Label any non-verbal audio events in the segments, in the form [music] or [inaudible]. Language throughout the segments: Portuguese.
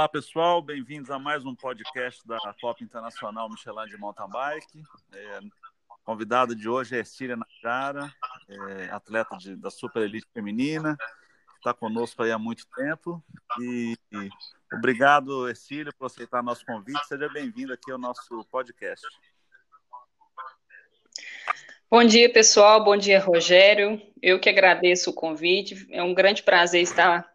Olá pessoal, bem-vindos a mais um podcast da Copa Internacional Michelin de Mountain Bike. É, convidado de hoje é Cília Nagara, é, atleta de, da Super Elite Feminina, está conosco aí há muito tempo. E, e obrigado, Ercília, por aceitar nosso convite. Seja bem-vindo aqui ao nosso podcast. Bom dia, pessoal. Bom dia, Rogério. Eu que agradeço o convite. É um grande prazer estar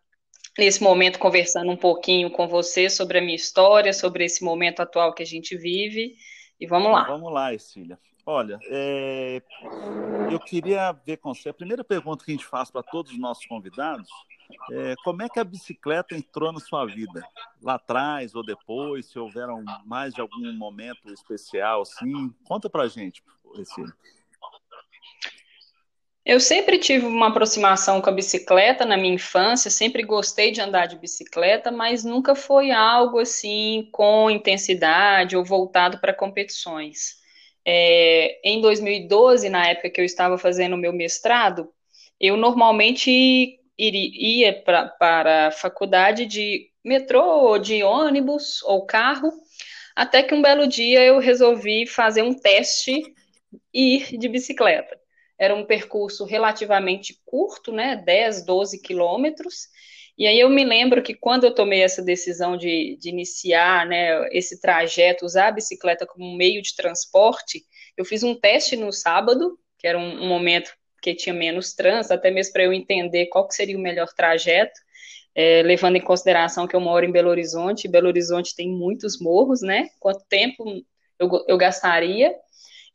nesse momento conversando um pouquinho com você sobre a minha história, sobre esse momento atual que a gente vive. E vamos lá. Vamos lá, Escília. Olha, é... eu queria ver com você. A primeira pergunta que a gente faz para todos os nossos convidados é como é que a bicicleta entrou na sua vida? Lá atrás ou depois, se houveram mais de algum momento especial, assim? Conta para gente, Escília. Eu sempre tive uma aproximação com a bicicleta na minha infância, sempre gostei de andar de bicicleta, mas nunca foi algo assim com intensidade ou voltado para competições. É, em 2012, na época que eu estava fazendo o meu mestrado, eu normalmente iria para a faculdade de metrô, de ônibus ou carro, até que um belo dia eu resolvi fazer um teste e ir de bicicleta era um percurso relativamente curto, né, 10, 12 quilômetros, e aí eu me lembro que quando eu tomei essa decisão de, de iniciar né, esse trajeto, usar a bicicleta como meio de transporte, eu fiz um teste no sábado, que era um, um momento que tinha menos trânsito, até mesmo para eu entender qual que seria o melhor trajeto, é, levando em consideração que eu moro em Belo Horizonte, e Belo Horizonte tem muitos morros, né? Quanto tempo eu, eu gastaria?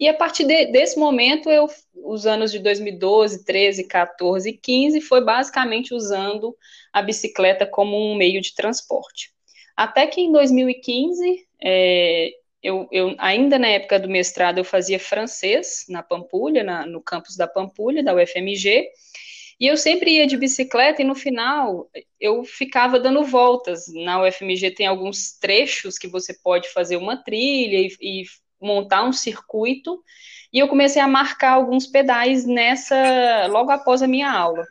E a partir de, desse momento, eu, os anos de 2012, 13, 14 e 15, foi basicamente usando a bicicleta como um meio de transporte. Até que em 2015, é, eu, eu, ainda na época do mestrado, eu fazia francês na Pampulha, na, no campus da Pampulha, da UFMG, e eu sempre ia de bicicleta e no final eu ficava dando voltas. Na UFMG tem alguns trechos que você pode fazer uma trilha e, e montar um circuito e eu comecei a marcar alguns pedais nessa logo após a minha aula.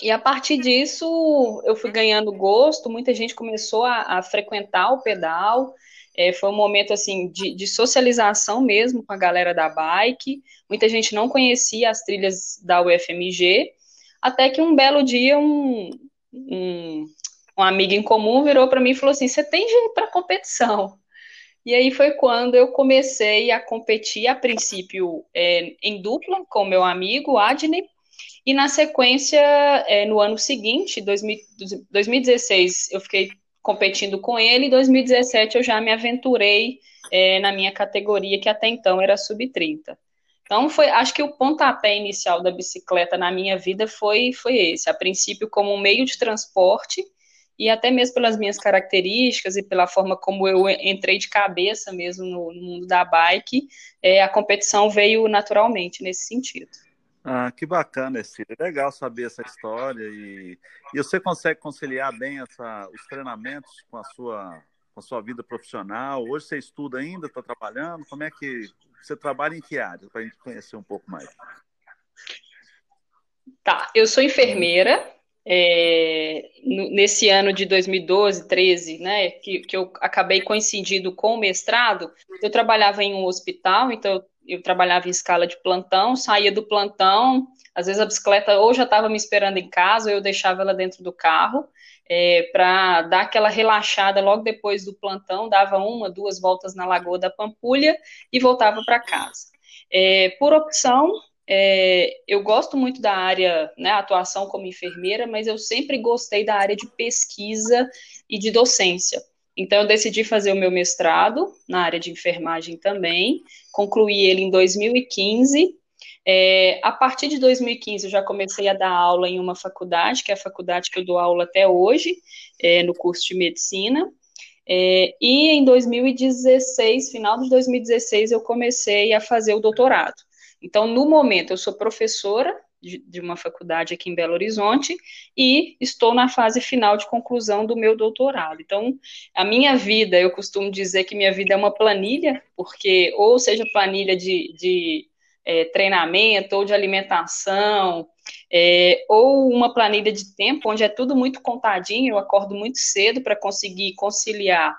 E a partir disso eu fui ganhando gosto, muita gente começou a, a frequentar o pedal. É, foi um momento assim de, de, socialização mesmo com a galera da bike. Muita gente não conhecia as trilhas da UFMG, até que um belo dia um, um, um amigo em comum virou para mim e falou assim: "Você tem jeito para competição?" E aí foi quando eu comecei a competir, a princípio, é, em dupla com meu amigo Adney, e na sequência, é, no ano seguinte, 2000, 2016, eu fiquei competindo com ele, em 2017 eu já me aventurei é, na minha categoria, que até então era sub-30. Então, foi, acho que o pontapé inicial da bicicleta na minha vida foi, foi esse, a princípio como um meio de transporte, e até mesmo pelas minhas características e pela forma como eu entrei de cabeça mesmo no, no mundo da bike, é, a competição veio naturalmente nesse sentido. Ah, que bacana, Cília. Legal saber essa história e, e você consegue conciliar bem essa, os treinamentos com a sua com a sua vida profissional. Hoje você estuda ainda, está trabalhando. Como é que você trabalha em que área para a gente conhecer um pouco mais? Tá, eu sou enfermeira, é, nesse ano de 2012, 13, né, que, que eu acabei coincidindo com o mestrado, eu trabalhava em um hospital, então eu, trabalhava em escala de plantão, saía do plantão, às vezes a bicicleta ou já estava me esperando em casa, ou eu deixava ela dentro do carro, é, para dar aquela relaxada logo depois do plantão, dava uma, duas voltas na Lagoa da Pampulha e voltava para casa. É, por opção, é, eu gosto muito da área, né, atuação como enfermeira, mas eu sempre gostei da área de pesquisa e de docência. Então, eu decidi fazer o meu mestrado na área de enfermagem também, concluí ele em 2015. É, a partir de 2015, eu já comecei a dar aula em uma faculdade, que é a faculdade que eu dou aula até hoje, é, no curso de medicina. É, e em 2016, final de 2016, eu comecei a fazer o doutorado. Então, no momento, eu sou professora de, de, uma faculdade aqui em Belo Horizonte e estou na fase final de conclusão do meu doutorado. Então, a minha vida, eu costumo dizer que minha vida é uma planilha, porque ou seja planilha de, de é, treinamento ou de alimentação, é, ou uma planilha de tempo, onde é tudo muito contadinho, eu acordo muito cedo para conseguir conciliar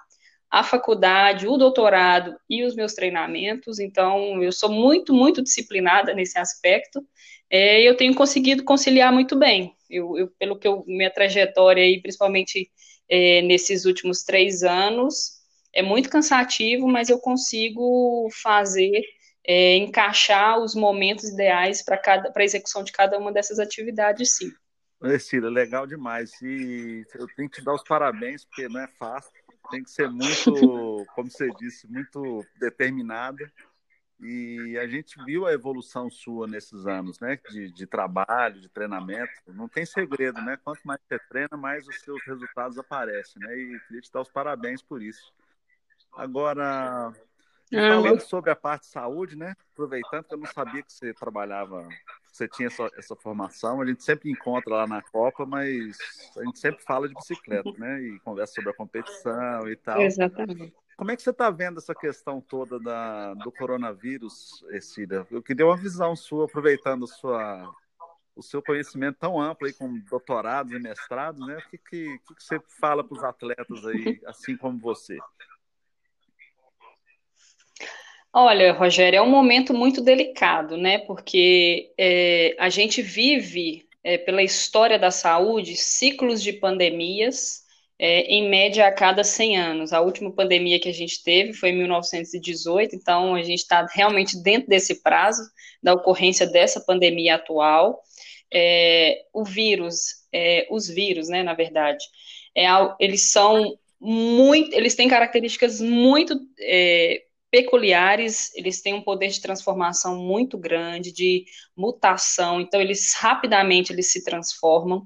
a faculdade, o doutorado e os meus treinamentos, então eu sou muito, muito disciplinada nesse aspecto, é, eu tenho conseguido conciliar muito bem, eu, eu pelo que eu, minha trajetória aí, principalmente é, nesses últimos três anos, é muito cansativo, mas eu consigo fazer é, encaixar os momentos ideais para a execução de cada uma dessas atividades, sim. Cida, legal demais. E eu tenho que te dar os parabéns, porque não é fácil. Tem que ser muito, como você disse, muito determinada. E a gente viu a evolução sua nesses anos, né? De, de, trabalho, de treinamento. Não tem segredo, né? Quanto mais você treina, mais os seus resultados aparecem, né? E queria te dar os parabéns por isso. Agora, Falando sobre a parte de saúde, né? Aproveitando que eu não sabia que você trabalhava, você tinha essa, essa, formação, a gente sempre encontra lá na Copa, mas a gente sempre fala de bicicleta, né? E conversa sobre a competição e tal. Exatamente. Como é que você está vendo essa questão toda da, do coronavírus, Cida? Eu queria uma visão sua, aproveitando sua, o seu conhecimento tão amplo aí, com doutorados e mestrados, né? O que, que, que você fala para os atletas aí, assim como você? Olha, Rogério, é um momento muito delicado, né? Porque é, a gente vive, é, pela história da saúde, ciclos de pandemias, é, em média a cada 100 anos. A última pandemia que a gente teve foi em 1918, então a gente está realmente dentro desse prazo da ocorrência dessa pandemia atual. É, o vírus, é, os vírus, né, na verdade, é, eles são muito, eles têm características muito é, peculiares, eles têm um poder de transformação muito grande, de mutação, então eles rapidamente eles se transformam,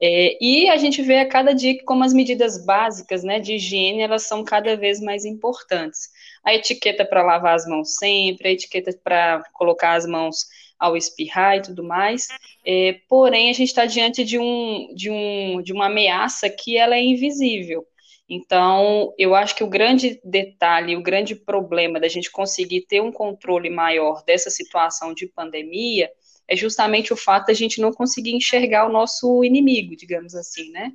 é, e a gente vê a cada dia como as medidas básicas, né, de higiene, elas são cada vez mais importantes. A etiqueta para lavar as mãos sempre, a etiqueta para colocar as mãos ao espirrar e tudo mais, é, porém a gente está diante de, um, de, um, de uma ameaça que ela é invisível, então, eu acho que o grande detalhe, o grande problema da gente conseguir ter um controle maior dessa situação de pandemia é justamente o fato da gente não conseguir enxergar o nosso inimigo, digamos assim, né?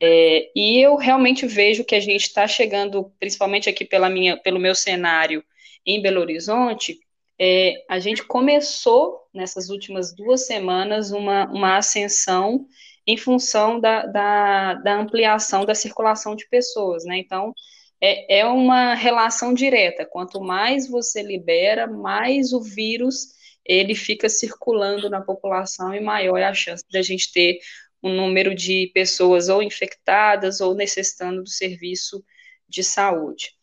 É, e eu realmente vejo que a gente está chegando, principalmente aqui pela minha, pelo meu cenário em Belo Horizonte, é, a gente começou nessas últimas duas semanas uma, uma ascensão em função da, da, da ampliação da circulação de pessoas, né? Então, é, é uma relação direta. Quanto mais você libera, mais o vírus ele fica circulando na população e maior é a chance da gente ter um número de pessoas ou infectadas ou necessitando do serviço de saúde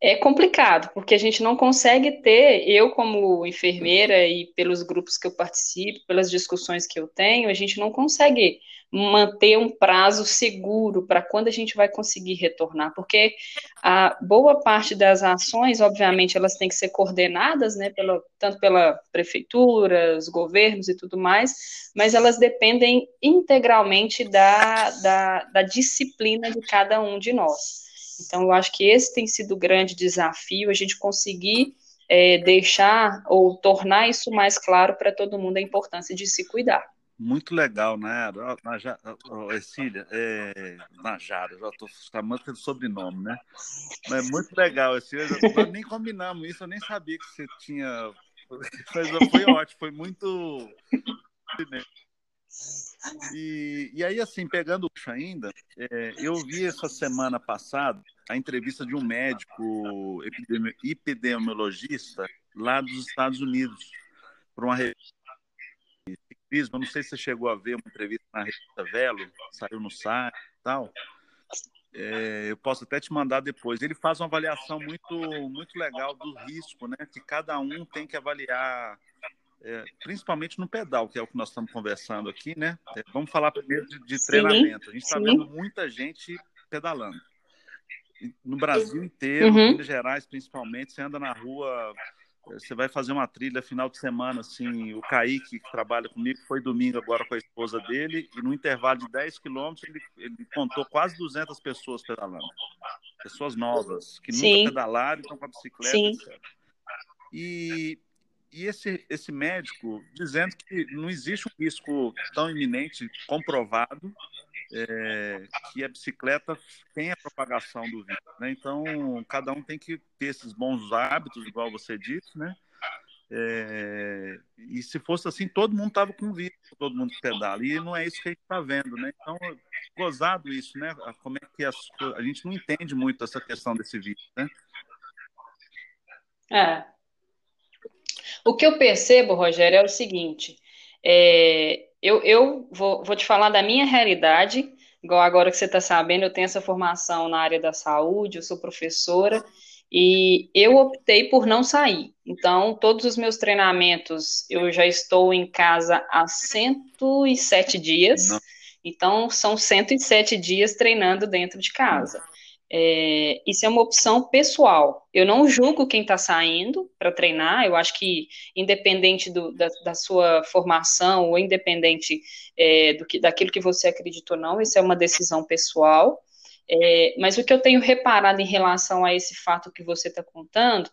é complicado, porque a gente não consegue ter, eu como enfermeira e pelos grupos que eu participo, pelas discussões que eu tenho, a gente não consegue manter um prazo seguro para quando a gente vai conseguir retornar, porque a boa parte das ações, obviamente, elas têm que ser coordenadas, né, pela, tanto pela prefeitura, os governos e tudo mais, mas elas dependem integralmente da, da, da disciplina de cada um de nós. Então, eu acho que esse tem sido o grande desafio, a gente conseguir é, deixar ou tornar isso mais claro para todo mundo a importância de se cuidar. Muito legal, né? Cecília, é, Najara, já estou chamando de sobrenome, né? Mas muito legal, Cecília, nós nem combinamos isso, eu nem sabia que você tinha. [laughs] Mas foi ótimo, foi muito. E, e aí, assim, pegando o ainda, é, eu vi essa semana passada a entrevista de um médico epidemiologista lá dos Estados Unidos, para uma revista. Não sei se você chegou a ver uma entrevista na revista Velo, saiu no site e tal. É, eu posso até te mandar depois. Ele faz uma avaliação muito, muito legal do risco, né? Que cada um tem que avaliar é, principalmente no pedal, que é o que nós estamos conversando aqui, né? É, vamos falar primeiro de, de treinamento. A gente está vendo muita gente pedalando. no Brasil inteiro, Uhum. em Minas Gerais principalmente, você anda na rua, eh, você vai fazer uma trilha final de semana, assim, o Kaique, que trabalha comigo, foi domingo agora com a esposa dele, e no intervalo de 10 quilômetros ele, ele contou quase 200 pessoas pedalando. Pessoas novas, que Sim. nunca pedalaram, estão com a bicicleta, Sim. etc. E, e esse, esse médico dizendo que não existe um risco tão iminente, comprovado, é, que a bicicleta tem a propagação do vírus. Né? Então, cada um tem que ter esses bons hábitos, igual você disse, né? É, e se fosse assim, todo mundo estava com vírus, todo mundo pedala. E não é isso que a gente está vendo, né? Então, gozado isso, né? Como é que as, a gente não entende muito essa questão desse vírus, né? É. O que eu percebo, Rogério, é o seguinte: é, eu, eu vou, vou te falar da minha realidade, igual agora que você está sabendo, eu tenho essa formação na área da saúde, eu sou professora, e eu optei por não sair. Então, todos os meus treinamentos, eu já estou em casa há 107 dias, Não. então são 107 dias treinando dentro de casa. É, isso é uma opção pessoal. Eu não julgo quem está saindo para treinar. Eu acho que, independente do, da, da, sua formação ou independente é, do que, daquilo que você acredita ou não, isso é uma decisão pessoal. É, mas o que eu tenho reparado em relação a esse fato que você está contando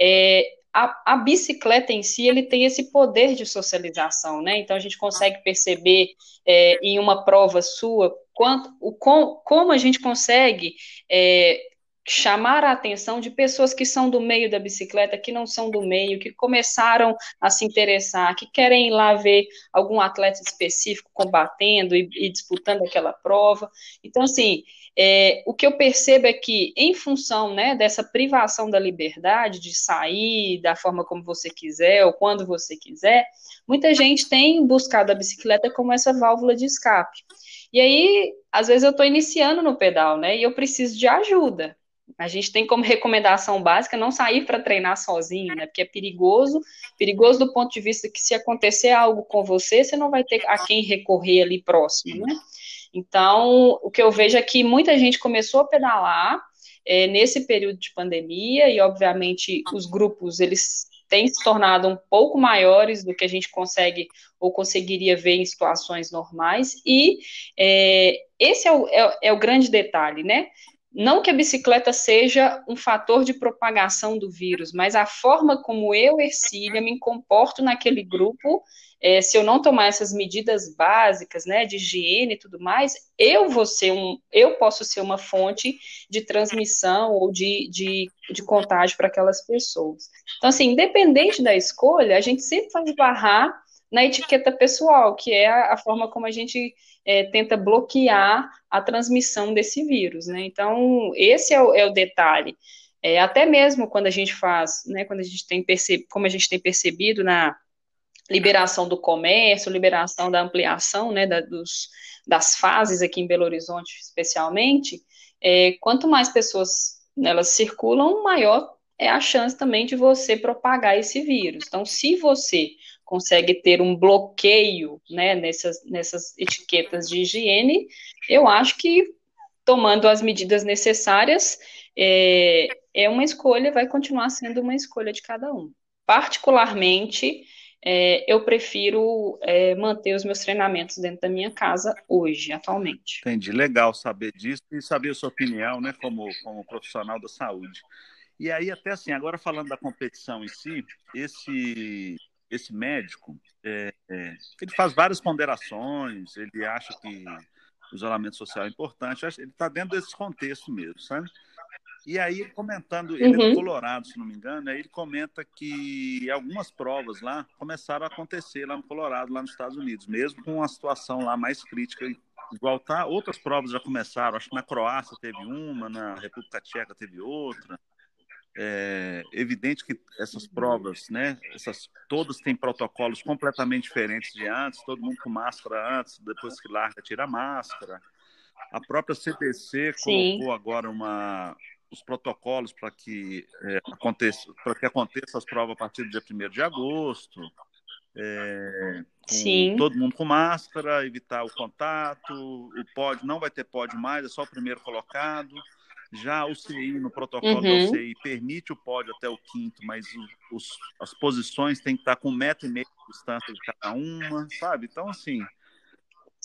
é a, a, bicicleta em si ele tem esse poder de socialização, né? Então a gente consegue perceber é, em uma prova sua quanto, o, com, como a gente consegue é, chamar a atenção de pessoas que são do meio da bicicleta, que não são do meio, que começaram a se interessar, que querem ir lá ver algum atleta específico combatendo e, e disputando aquela prova. Então, assim, é, o que eu percebo é que, em função né, dessa privação da liberdade de sair da forma como você quiser ou quando você quiser, muita gente tem buscado a bicicleta como essa válvula de escape. E aí, às vezes, eu estou iniciando no pedal, né? E eu preciso de ajuda. A gente tem como recomendação básica não sair para treinar sozinho, né? Porque é perigoso, perigoso do ponto de vista que se acontecer algo com você, você não vai ter a quem recorrer ali próximo, né? Então, o que eu vejo é que muita gente começou a pedalar é, nesse período de pandemia e, obviamente, os grupos eles têm se tornado um pouco maiores do que a gente consegue ou conseguiria ver em situações normais. E é, esse é o, é, é o grande detalhe, né? Não que a bicicleta seja um fator de propagação do vírus, mas a forma como eu, Ercília, me comporto naquele grupo, é, se eu não tomar essas medidas básicas, né, de higiene e tudo mais, eu vou ser um, eu posso ser uma fonte de transmissão ou de, de, de contágio para aquelas pessoas. Então, assim, independente da escolha, a gente sempre vai barrar na etiqueta pessoal, que é a, forma como a gente é, tenta bloquear a transmissão desse vírus, né? Então, esse é o, é o detalhe. É, até mesmo quando a gente faz, né, quando a gente tem percebido, como a gente tem percebido na liberação do comércio, liberação da ampliação, né, da, dos, das fases aqui em Belo Horizonte, especialmente, é, quanto mais pessoas elas circulam, maior é a chance também de você propagar esse vírus. Então, se você consegue ter um bloqueio né, nessas, nessas etiquetas de higiene, eu acho que tomando as medidas necessárias é, é uma escolha, vai continuar sendo uma escolha de cada um. Particularmente, é, eu prefiro é, manter os meus treinamentos dentro da minha casa hoje, atualmente. Entendi, legal saber disso e saber a sua opinião, né, como, como profissional da saúde. E aí, até assim, agora falando da competição em si, esse, esse médico, é, é, ele faz várias ponderações, ele acha que o isolamento social é importante, ele está dentro desse contexto mesmo, sabe? E aí, comentando, ele uhum. é do Colorado, se não me engano, aí ele comenta que algumas provas lá começaram a acontecer lá no Colorado, lá nos Estados Unidos, mesmo com uma situação lá mais crítica, igual tá. Outras provas já começaram, acho que na Croácia teve uma, na República Tcheca teve outra. É evidente que essas provas, né, essas, todas têm protocolos completamente diferentes de antes, todo mundo com máscara antes, depois que larga, tira a máscara. A própria Sim. colocou agora uma, os protocolos para que, é, aconteça, para que aconteça as provas a partir do dia 1 de agosto. É, Sim. Todo mundo com máscara, evitar o contato, o pódio não vai ter pódio mais, é só o primeiro colocado. Já o CI, no protocolo Uhum. da UCI, permite o pódio até o quinto, mas os- as posições têm que estar com um metro e meio de distância de cada uma, sabe? Então, assim,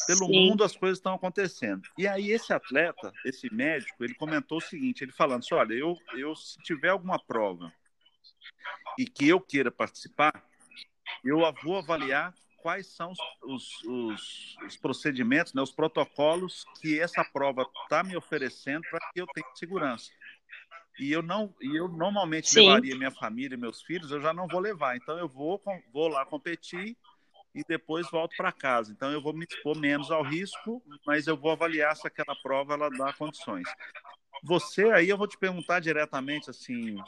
pelo Sim. mundo as coisas estão acontecendo. E aí esse atleta, esse médico, ele comentou o seguinte, ele falando assim, olha, eu, eu se tiver alguma prova e que eu queira participar, eu vou avaliar quais são os, os, os- os procedimentos, né, os protocolos que essa prova está me oferecendo para que eu tenha segurança. E eu não, e eu normalmente Sim. levaria minha família, meus filhos, eu já não vou levar. Então eu vou, vou lá competir e depois volto para casa. Então eu vou me expor menos ao risco, mas eu vou avaliar se aquela prova ela dá condições. Você aí eu vou te perguntar diretamente assim,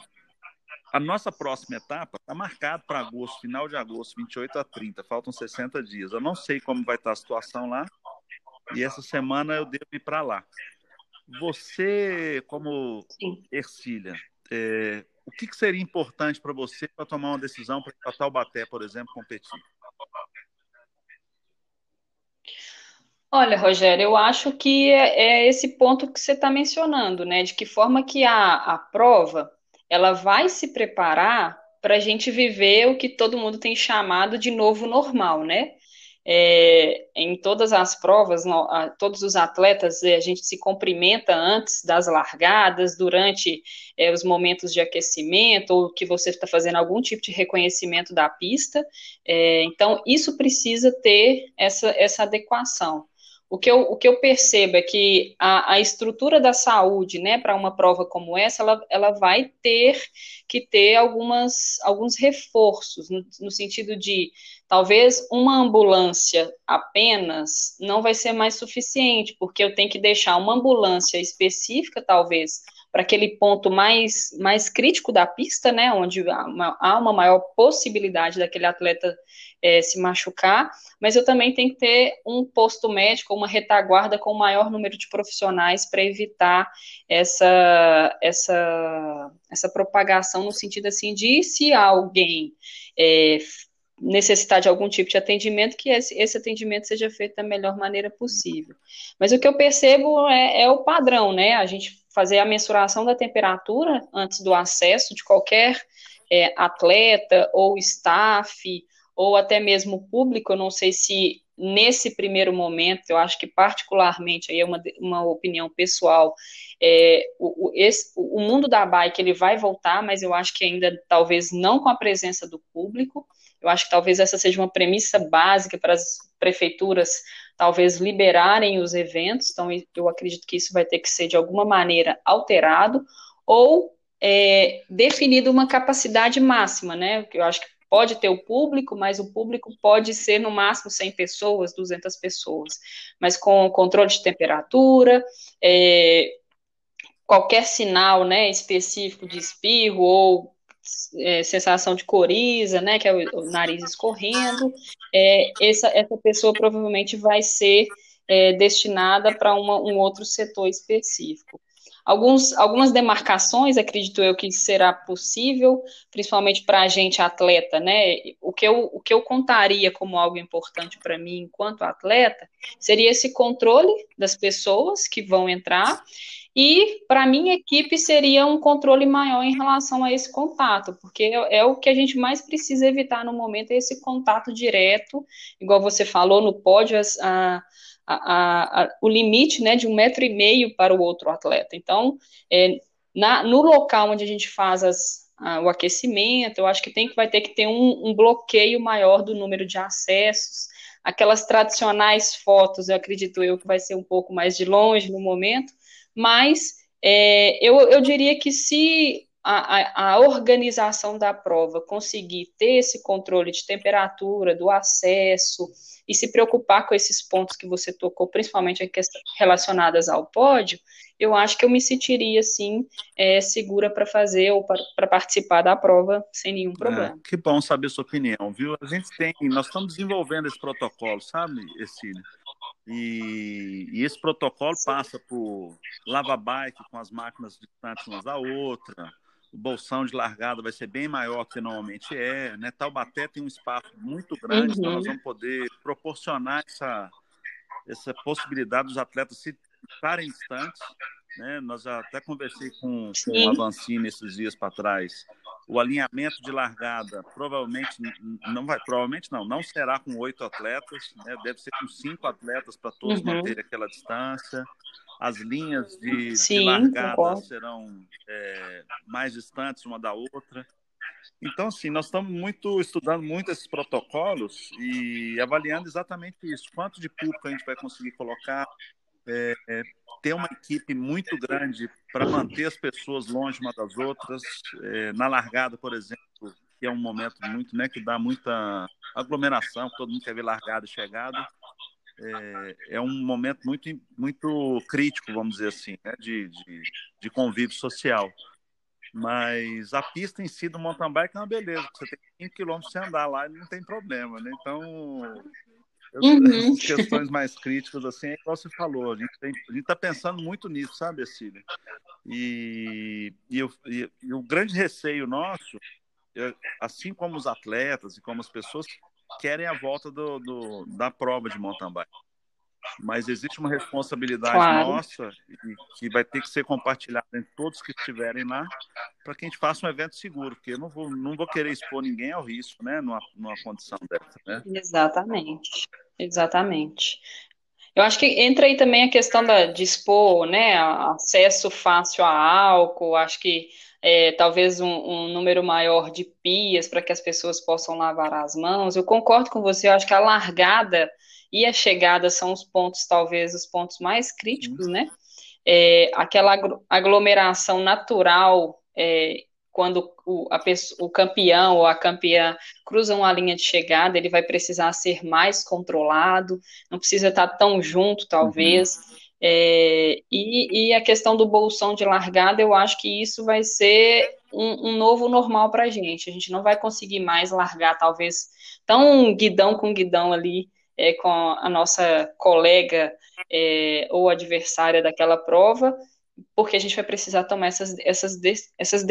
a nossa próxima etapa está marcada para agosto, final de agosto, 28 a 30, faltam 60 dias. Eu não sei como vai estar a situação lá e essa semana eu devo ir para lá. Você, como Sim. Ercília, é, o que, que seria importante para você para tomar uma decisão para Taubaté, por exemplo, competir? Olha, Rogério, eu acho que é, é esse ponto que você está mencionando, né? De que forma que a, a prova ela vai se preparar para a gente viver o que todo mundo tem chamado de novo normal, né? É, em todas as provas, no- a- todos os atletas, é, a gente se cumprimenta antes das largadas, durante é, os momentos de aquecimento, ou que você está fazendo algum tipo de reconhecimento da pista. É, então, isso precisa ter essa, essa adequação. O que eu, o que eu percebo é que a, a estrutura da saúde, né, para uma prova como essa, ela, ela vai ter que ter algumas, alguns reforços, no, no sentido de talvez uma ambulância apenas não vai ser mais suficiente, porque eu tenho que deixar uma ambulância específica, talvez, para aquele ponto mais, mais crítico da pista, né, onde há uma, há uma maior possibilidade daquele atleta é, se machucar, mas eu também tenho que ter um posto médico, uma retaguarda com o maior número de profissionais para evitar essa, essa, essa propagação no sentido assim de se alguém é, necessitar de algum tipo de atendimento, que esse, esse, atendimento seja feito da melhor maneira possível. Mas o que eu percebo é, é o padrão, né? A gente fazer a mensuração da temperatura antes do acesso de qualquer é, atleta ou staff ou até mesmo público, eu não sei se nesse primeiro momento, eu acho que particularmente, aí é uma, uma opinião pessoal, é, o, o, esse, o mundo da bike ele vai voltar, mas eu acho que ainda talvez não com a presença do público, eu acho que talvez essa seja uma premissa básica para as prefeituras talvez liberarem os eventos, então eu acredito que isso vai ter que ser de alguma maneira alterado, ou é, definido uma capacidade máxima, né, eu acho que pode ter o público, mas o público pode ser no máximo 100 pessoas, 200 pessoas, mas com controle de temperatura, é, qualquer sinal, né, específico de espirro ou é, sensação de coriza, né, que é o, o nariz escorrendo, é, essa, essa pessoa provavelmente vai ser é, destinada para um outro setor específico. Alguns, algumas demarcações, acredito eu, que será possível, principalmente para a gente atleta, né? O que, eu, o que eu contaria como algo importante para mim enquanto atleta seria esse controle das pessoas que vão entrar e, para minha equipe, seria um controle maior em relação a esse contato, porque é, é, o que a gente mais precisa evitar no momento, é esse contato direto, igual você falou no pódio, as, a, a, a, o limite né, de um metro e meio para o outro atleta. Então, é, na, no local onde a gente faz as, a, o aquecimento, eu acho que tem que vai ter que ter um, um bloqueio maior do número de acessos. Aquelas tradicionais fotos, eu acredito eu que vai ser um pouco mais de longe no momento, mas é, eu, eu diria que se a, a, organização da prova conseguir ter esse controle de temperatura, do acesso, e se preocupar com esses pontos que você tocou, principalmente relacionadas ao pódio, eu acho que eu me sentiria, assim, é, segura para fazer ou para participar da prova sem nenhum problema. É, que bom saber sua opinião, viu? A gente tem, nós estamos desenvolvendo esse protocolo, sabe, Essília? E, e, esse protocolo passa por lava-bike com as máquinas distantes umas da outra, o bolsão de largada vai ser bem maior que normalmente é, né? Taubaté tem um espaço muito grande, uhum. então nós vamos poder proporcionar essa, essa possibilidade dos atletas se estarem distantes né? Nós até conversei com, com o Avancini esses dias para trás. O alinhamento de largada provavelmente não vai, provavelmente não, não será com oito atletas, né? deve ser com cinco atletas para todos uhum. manterem aquela distância. As linhas de, Sim, de largada concordo. serão é, mais distantes uma da outra. Então, assim, nós estamos muito estudando muito esses protocolos e avaliando exatamente isso. Quanto de público a gente vai conseguir colocar, é, ter uma equipe muito grande para manter as pessoas longe uma das outras. É, na largada, por exemplo, que é um momento muito, né, que dá muita aglomeração, todo mundo quer ver largada e chegada. É, é, um momento muito, muito crítico, vamos dizer assim, né, de, de, de convívio social. Mas a pista em si do mountain bike é uma beleza. Você tem 5 km sem andar lá e não tem problema, né? Então, uhum. as questões mais críticas, assim, é igual você falou. A gente está pensando muito nisso, sabe, Cecília? E, e, e, e, o grande receio nosso, é, assim como os atletas e como as pessoas, querem a volta do, do da prova de mountain bike mas existe uma responsabilidade claro. nossa que vai ter que ser compartilhada entre todos que estiverem lá para que a gente faça um evento seguro, porque eu não vou, não vou querer expor ninguém ao risco, né, numa, numa condição dessa, né? Exatamente, exatamente. Eu acho que entra aí também a questão da, de expor, né, acesso fácil a álcool, acho que é, talvez um, um, número maior de pias para que as pessoas possam lavar as mãos. Eu concordo com você, eu acho que a largada e a chegada são os pontos, talvez, os pontos mais críticos, né? É, aquela aglomeração natural, é, quando o, pessoa, o campeão ou a campeã cruzam a linha de chegada, ele vai precisar ser mais controlado, não precisa estar tão junto, talvez. Uhum. É, e, e, a questão do bolsão de largada, eu acho que isso vai ser um, um novo normal para a gente. A gente não vai conseguir mais largar, talvez, tão guidão com guidão ali é, com a nossa colega é, ou adversária daquela prova, porque a gente vai precisar tomar essas, essas, essas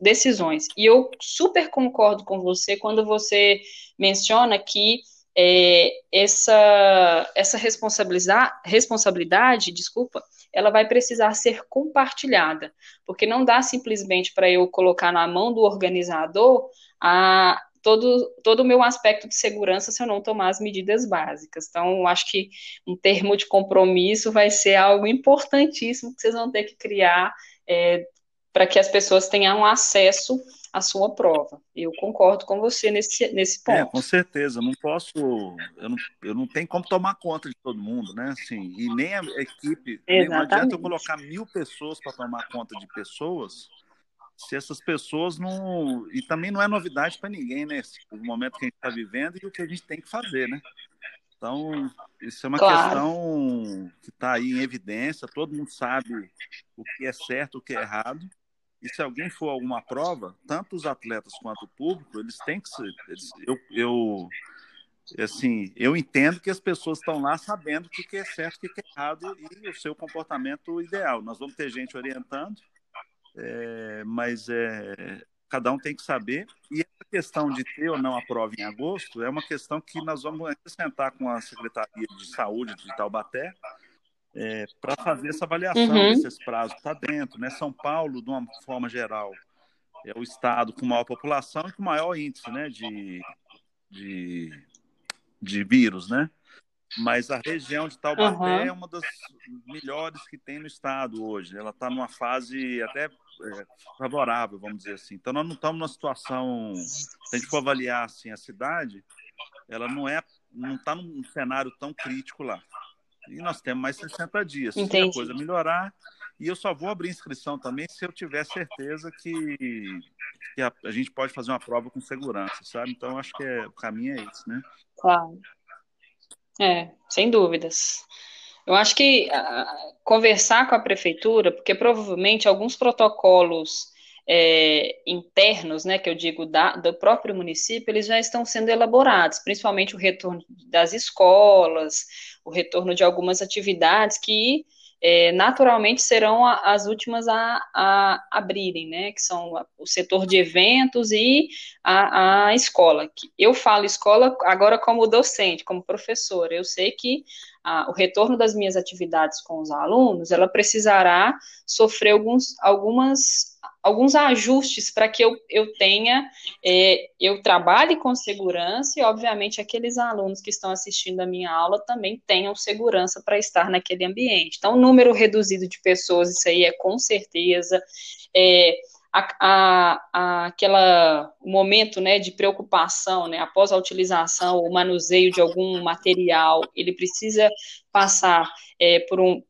decisões. E eu super concordo com você quando você menciona que é, essa, essa responsabilidade, responsabilidade, desculpa, ela vai precisar ser compartilhada, porque não dá simplesmente para eu colocar na mão do organizador a, todo, todo o meu aspecto de segurança se eu não tomar as medidas básicas. Então, acho que um termo de compromisso vai ser algo importantíssimo que vocês vão ter que criar é, para que as pessoas tenham acesso à sua prova. Eu concordo com você nesse, nesse é, ponto. É, com certeza. Não posso, eu não, eu não tenho como tomar conta de todo mundo, né? Assim, e nem a equipe, nem não adianta eu colocar mil pessoas para tomar conta de pessoas se essas pessoas não. E também não é novidade para ninguém, né? O momento que a gente está vivendo e o que a gente tem que fazer, né? Então, isso é uma claro. questão que está aí em evidência, todo mundo sabe o que é certo, o que é errado. E se alguém for alguma prova, tanto os atletas quanto o público, eles têm que ser. Eles, eu, eu, assim, eu entendo que as pessoas estão lá sabendo o que é certo, o que é errado e o seu comportamento ideal. Nós vamos ter gente orientando, é, mas é, cada um tem que saber. E essa questão de ter ou não a prova em agosto é uma questão que nós vamos sentar com a Secretaria de Saúde de Taubaté é, para fazer essa avaliação uhum. desses prazos está dentro. Né? São Paulo, de uma forma geral, é o estado com maior população e com maior índice né, de, de, de vírus, né? Mas a região de Taubaté uhum. é uma das melhores que tem no estado hoje. Ela está numa fase até é, favorável, vamos dizer assim. Então, nós não estamos numa situação, se a gente for avaliar assim, a cidade, ela não é, não está num cenário tão crítico lá. E nós temos mais 60 dias. Se a coisa melhorar, e eu só vou abrir inscrição também se eu tiver certeza que, que a, a gente pode fazer uma prova com segurança, sabe? Então, acho que é, o caminho é esse, né? Claro. É, sem dúvidas. Eu acho que uh, conversar com a prefeitura, porque provavelmente alguns protocolos é, internos, né, que eu digo da, do próprio município, eles já estão sendo elaborados, principalmente o retorno das escolas, o retorno de algumas atividades que é, naturalmente serão a, as últimas a, a, abrirem, né, que são o setor de eventos e a, a escola. Eu falo escola agora como docente, como professora, eu sei que o retorno das minhas atividades com os alunos, ela precisará sofrer alguns, algumas, alguns ajustes para que eu, eu tenha, é, eu trabalhe com segurança e, obviamente, aqueles alunos que estão assistindo a minha aula também tenham segurança para estar naquele ambiente. Então, número reduzido de pessoas, isso aí é com certeza. É, a, a, a, aquela momento né, de preocupação, né, após a utilização ou manuseio de algum material, ele precisa passar é, por, um,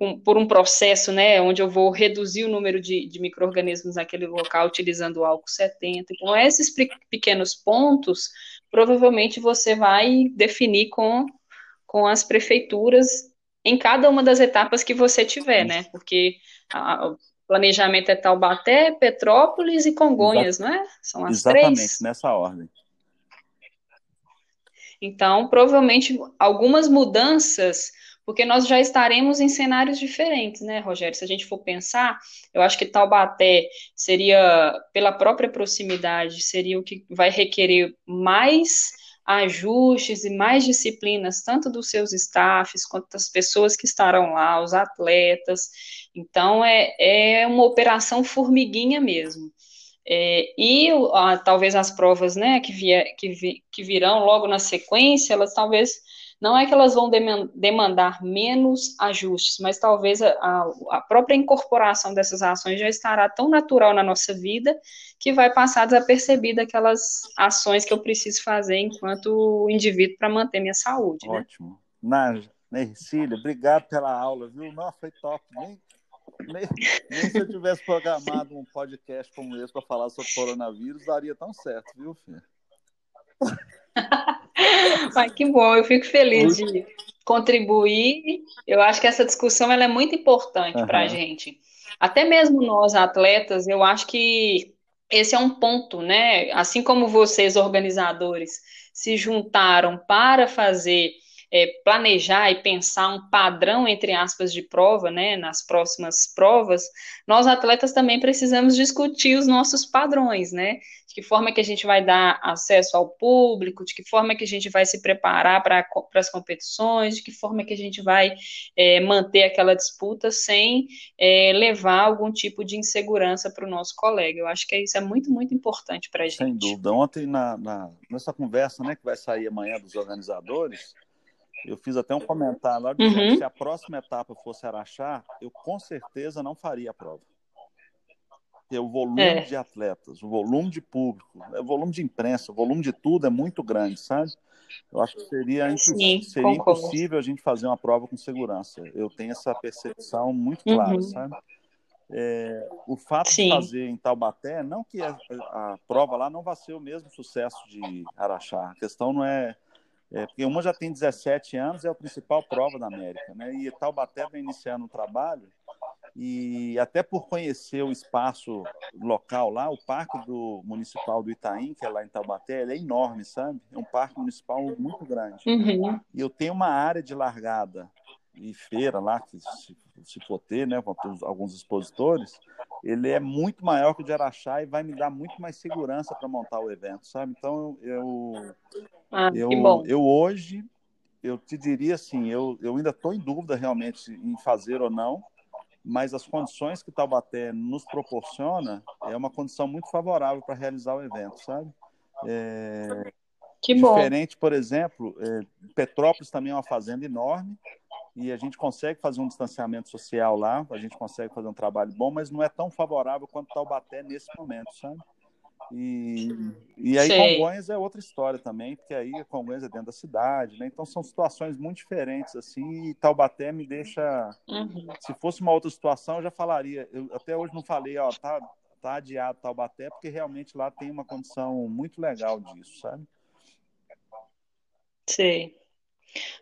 um, por um processo né, onde eu vou reduzir o número de, de micro-organismos naquele local utilizando o álcool 70. Então, esses pequenos pontos, provavelmente você vai definir com, com as prefeituras em cada uma das etapas que você tiver, né? Porque a, planejamento é Taubaté, Petrópolis e Congonhas, Exato. não é? São as Exatamente, três. nessa ordem. Então, provavelmente algumas mudanças, porque nós já estaremos em cenários diferentes, né, Rogério? Se a gente for pensar, eu acho que Taubaté seria, pela própria proximidade, seria o que vai requerer mais ajustes e mais disciplinas, tanto dos seus staffs quanto das pessoas que estarão lá, os atletas. Então, é, é uma operação formiguinha mesmo. É, e talvez as provas né, que, vier, que, vi, que virão logo na sequência, elas talvez não é que elas vão demandar menos ajustes, mas talvez a, a, própria incorporação dessas ações já estará tão natural na nossa vida que vai passar desapercebida aquelas ações que eu preciso fazer enquanto indivíduo para manter minha saúde. Né? Ótimo. Né? Ercília, obrigado pela aula, viu? Nossa, foi top. Nem, nem se eu tivesse programado um podcast como esse para falar sobre coronavírus, daria tão certo, viu, filho? [laughs] Ai, que bom, eu fico feliz de contribuir. Eu acho que essa discussão ela é muito importante uhum. para a gente. Até mesmo nós, atletas, eu acho que esse é um ponto, né? Assim como vocês, organizadores, se juntaram para fazer é, planejar e pensar um padrão, entre aspas, de prova, né, nas próximas provas, nós atletas também precisamos discutir os nossos padrões, né, de que forma que a gente vai dar acesso ao público, de que forma que a gente vai se preparar para as competições, de que forma que a gente vai é, manter aquela disputa sem é, levar algum tipo de insegurança para o nosso colega. Eu acho que isso é muito, muito importante para a gente. Sem dúvida. Ontem, na, na, nessa conversa né, que vai sair amanhã dos organizadores, eu fiz até um comentário lá dizendo uhum. se a próxima etapa fosse Araxá, eu com certeza não faria a prova. Porque o volume é. de atletas, o volume de público, o volume de imprensa, o volume de tudo é muito grande, sabe? Eu acho que seria, Sim, seria impossível a gente fazer uma prova com segurança. Eu tenho essa percepção muito clara, uhum. sabe? É, o fato Sim. de fazer em Taubaté, não que a, a, prova lá não vá ser o mesmo sucesso de Araxá. A questão não é é, porque uma já tem 17 anos, é a principal prova da América, né? E Taubaté vem iniciando um trabalho e até por conhecer o espaço local lá, o parque do municipal do Itaim, que é lá em Taubaté, é enorme, sabe? É um parque municipal muito grande. Uhum. E eu tenho uma área de largada e feira lá, que se, se for ter, né, com alguns expositores, ele é muito maior que o de Araxá e vai me dar muito mais segurança para montar o evento, sabe? Então, eu, ah, eu, eu hoje, eu te diria assim, eu, eu ainda estou em dúvida realmente em fazer ou não, mas as condições que Taubaté nos proporciona é uma condição muito favorável para realizar o evento, sabe? É, que diferente, bom. por exemplo, é, Petrópolis também é uma fazenda enorme, e a gente consegue fazer um distanciamento social lá, a gente consegue fazer um trabalho bom, mas não é tão favorável quanto Taubaté nesse momento, sabe? E, e aí Sei. Congonhas é outra história também, porque aí Congonhas é dentro da cidade, né? Então são situações muito diferentes, assim, e Taubaté me deixa... Uhum. Se fosse uma outra situação, eu já falaria. Eu até hoje não falei, ó, tá, tá adiado Taubaté, porque realmente lá tem uma condição muito legal disso, sabe? Sei.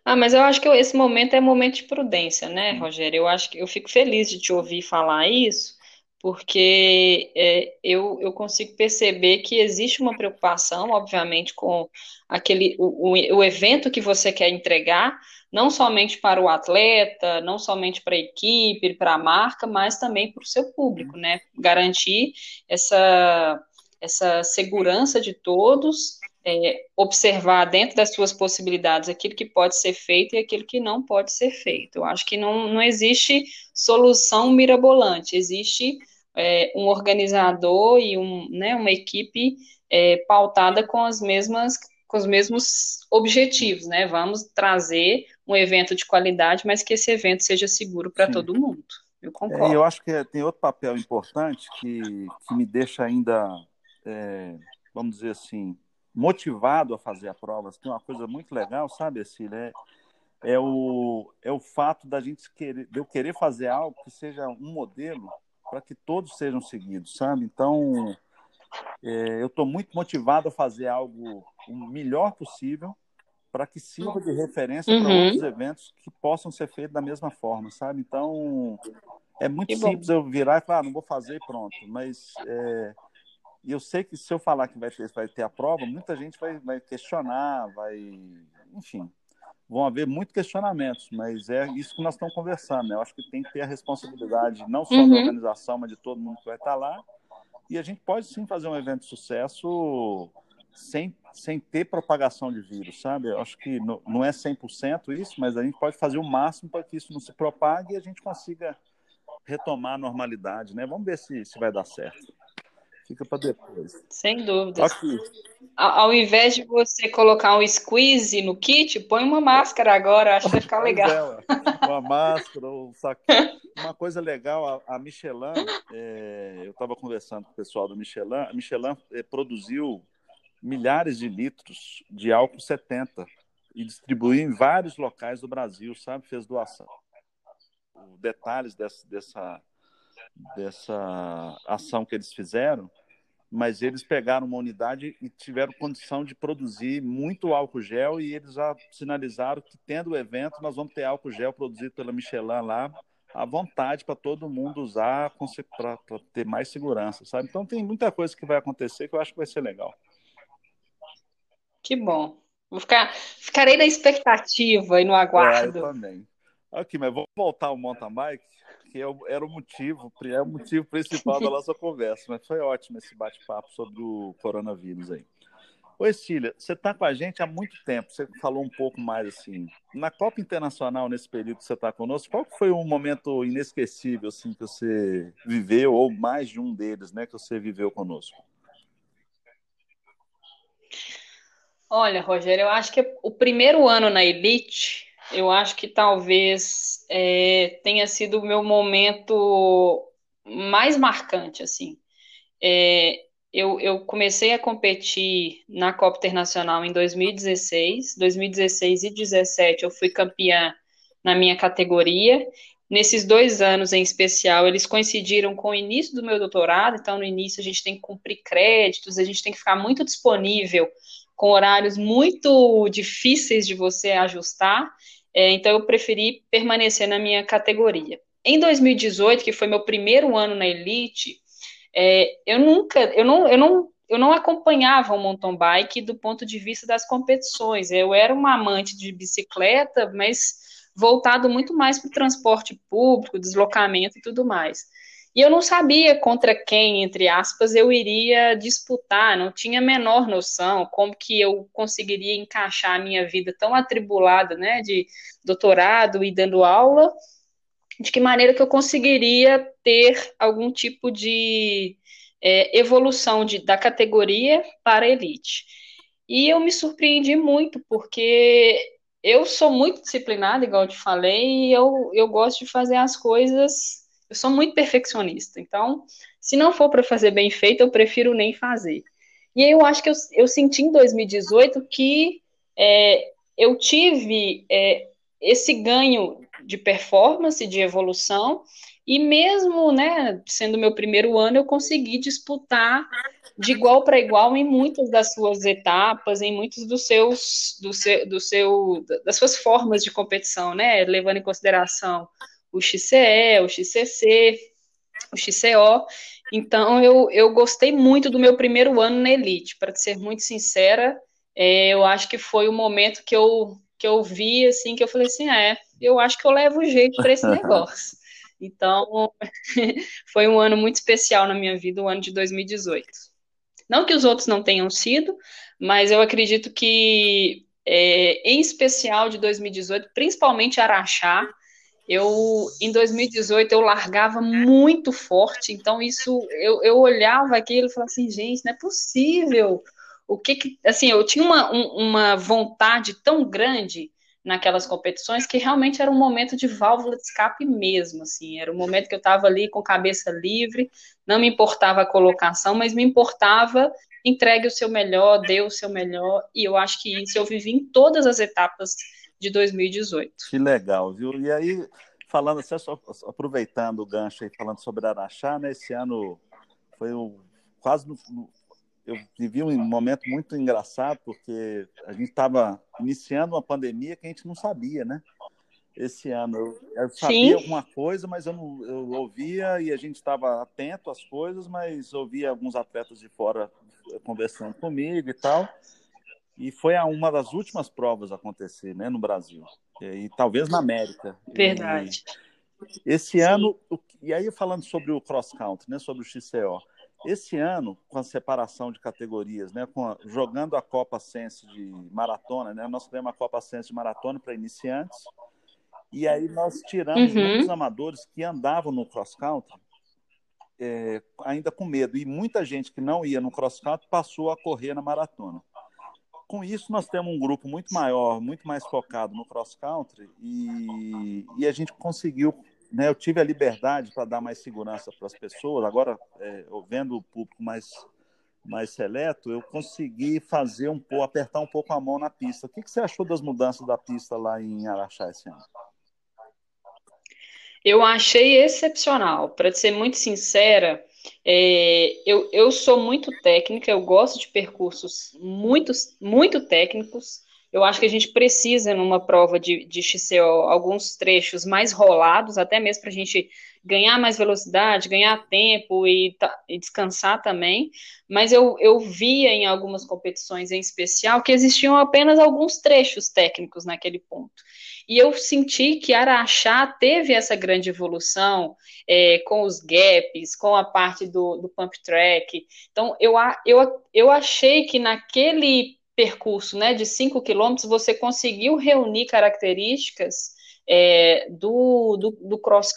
Ah, mas eu acho que esse momento é momento de prudência, né, Rogério? Eu acho que eu fico feliz de te ouvir falar isso, porque é, eu, eu consigo perceber que existe uma preocupação, obviamente, com aquele o, o, o evento que você quer entregar, não somente para o atleta, não somente para a equipe, para a marca, mas também para o seu público, né? Garantir essa essa segurança de todos, é, observar dentro das suas possibilidades aquilo que pode ser feito e aquilo que não pode ser feito. Eu acho que não, não existe solução mirabolante, existe é, um organizador e um, né, uma equipe é, pautada com as mesmas com os mesmos objetivos, né? Vamos trazer um evento de qualidade, mas que esse evento seja seguro para todo mundo. Eu concordo. É, eu acho que tem outro papel importante que, que me deixa ainda, é, vamos dizer assim, motivado a fazer a prova. Tem uma coisa muito legal, sabe, Cília? É, é, o, é o fato da gente querer, de eu querer fazer algo que seja um modelo para que todos sejam seguidos, sabe? Então, é, eu estou muito motivado a fazer algo o melhor possível para que sirva de referência uhum. para outros eventos que possam ser feitos da mesma forma, sabe? Então, é muito simples eu virar e falar, ah, não vou fazer e pronto. Mas é, eu sei que se eu falar que vai ter, vai ter a prova, muita gente vai, vai questionar, vai... Enfim, vão haver muitos questionamentos, mas é isso que nós estamos conversando, né? Eu acho que tem que ter a responsabilidade não só uhum. da organização, mas de todo mundo que vai estar lá. E a gente pode sim fazer um evento de sucesso sem, sem ter propagação de vírus, sabe? Eu acho que não, não é 100% isso, mas a gente pode fazer o máximo para que isso não se propague e a gente consiga retomar a normalidade, né? Vamos ver se, se vai dar certo. Fica para depois. Sem dúvida. Ao invés de você colocar um squeeze no kit, põe uma máscara agora, acho que vai ficar legal. É, uma máscara, um saquinho. Uma coisa legal, a, Michelin, é, eu estava conversando com o pessoal da Michelin, a Michelin é, produziu milhares de litros de álcool 70 e distribuiu em vários locais do Brasil, sabe? Fez doação. Detalhes dessa, dessa, dessa ação que eles fizeram, mas eles pegaram uma unidade e tiveram condição de produzir muito álcool gel e eles já sinalizaram que, tendo o evento, nós vamos ter álcool gel produzido pela Michelin lá à vontade para todo mundo usar para ter mais segurança, sabe? Então tem muita coisa que vai acontecer que eu acho que vai ser legal. Que bom. Vou ficar, ficarei na expectativa e no aguardo. É, eu também. Aqui, mas vamos voltar ao mountain bike, que é era o motivo, é o motivo principal da nossa conversa. Mas foi ótimo esse bate-papo sobre o coronavírus aí. Oi, Cília, você está com a gente há muito tempo, você falou um pouco mais assim. Na Copa Internacional, nesse período que você está conosco, qual foi um momento inesquecível assim, que você viveu, ou mais de um deles, né, que você viveu conosco? Olha, Rogério, eu acho que o primeiro ano na Elite, eu acho que talvez é, tenha sido o meu momento mais marcante, assim. É, eu, eu, comecei a competir na Copa Internacional em 2016, 2016 e 2017 eu fui campeã na minha categoria. Nesses dois anos em especial, eles coincidiram com o início do meu doutorado, então no início a gente tem que cumprir créditos, a gente tem que ficar muito disponível com horários muito difíceis de você ajustar, é, então eu preferi permanecer na minha categoria. Em 2018, que foi meu primeiro ano na Elite, é, eu nunca, eu não, eu não, eu não acompanhava o mountain bike do ponto de vista das competições. Eu era uma amante de bicicleta, mas voltado muito mais para o transporte público, deslocamento e tudo mais. E eu não sabia contra quem, entre aspas, eu iria disputar, não tinha a menor noção como que eu conseguiria encaixar a minha vida tão atribulada, né, de doutorado e dando aula, de que maneira que eu conseguiria ter algum tipo de é, evolução de, da categoria para elite. E eu me surpreendi muito, porque eu sou muito disciplinada, igual eu te falei, e eu, eu gosto de fazer as coisas eu sou muito perfeccionista, então, se não for para fazer bem feito, eu prefiro nem fazer. E aí eu acho que eu, eu senti em 2018 que é, eu tive é, esse ganho de performance, de evolução, e mesmo né, sendo meu primeiro ano, eu consegui disputar de igual para igual em muitas das suas etapas, em muitos dos seus, do seu, do seu, das suas formas de competição, né, levando em consideração o XCE, o XCC, o XCO. Então, eu, eu gostei muito do meu primeiro ano na Elite, para ser muito sincera. É, eu acho que foi o momento que eu, que eu vi, assim, que eu falei assim, é, eu acho que eu levo jeito para esse [laughs] negócio. Então, [laughs] foi um ano muito especial na minha vida, o ano de 2018. Não que os outros não tenham sido, mas eu acredito que, é, em especial de 2018, principalmente Araxá, eu em 2018 eu largava muito forte, então isso eu, eu olhava aquilo e falava assim, gente, não é possível. O que, que assim, eu tinha uma, um, uma vontade tão grande naquelas competições que realmente era um momento de válvula de escape mesmo, assim, era um momento que eu estava ali com cabeça livre, não me importava a colocação, mas me importava entregue o seu melhor, dê o seu melhor, e eu acho que isso eu vivi em todas as etapas de 2018. Que legal, viu? E aí, falando, só, aproveitando o gancho aí, falando sobre Araxá, né, esse ano foi o, quase no, eu vivi um momento muito engraçado, porque a gente estava iniciando uma pandemia que a gente não sabia, né? Esse ano. Eu, eu sabia Sim. alguma coisa, mas eu, não, eu ouvia e a gente estava atento às coisas, mas ouvia alguns atletas de fora conversando comigo e tal. E foi uma das últimas provas a acontecer né, no Brasil. E, talvez na América. Verdade. E, esse Sim. ano, e aí falando sobre o cross country, né, sobre o XCO, esse ano, com a separação de categorias, né, a, jogando a Copa Sense de maratona, né, nós temos a Copa Sense de maratona para iniciantes, e aí nós tiramos uhum. muitos amadores que andavam no cross country é, ainda com medo, e muita gente que não ia no cross country passou a correr na maratona. Com isso, nós temos um grupo muito maior, muito mais focado no cross country, e, e a gente conseguiu né, eu tive a liberdade para dar mais segurança para as pessoas. Agora, é, vendo o público mais mais seleto, eu consegui fazer um pouco, apertar um pouco a mão na pista. O que, que você achou das mudanças da pista lá em Araxá esse ano? Eu achei excepcional. Para ser muito sincera, é, eu, eu sou muito técnica, eu gosto de percursos muito, muito técnicos. Eu acho que a gente precisa, numa prova de, de XCO, alguns trechos mais rolados, até mesmo para a gente ganhar mais velocidade, ganhar tempo e, e, descansar também. Mas eu, eu via em algumas competições em especial que existiam apenas alguns trechos técnicos naquele ponto. E eu senti que Araxá teve essa grande evolução é, com os gaps, com a parte do, do pump track. Então, eu, eu, eu achei que naquele percurso né, de 5 quilômetros, você conseguiu reunir características é, do, do, do cross,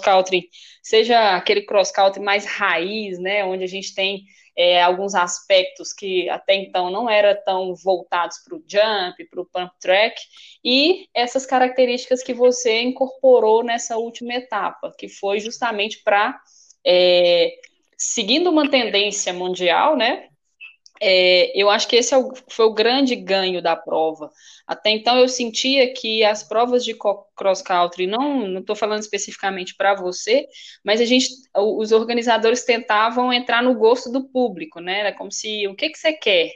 country, seja aquele cross country mais raiz, né, onde a gente tem é, alguns aspectos que até então não eram tão voltados para o jump, para o pump track, e essas características que você incorporou nessa última etapa, que foi justamente para, é, seguindo uma tendência mundial, né, é, eu acho que esse é foi o grande ganho da prova. Até então eu sentia que as provas de cross country, não estou falando especificamente para você, mas a gente, os organizadores tentavam entrar no gosto do público, né? Era como se o que, que você quer?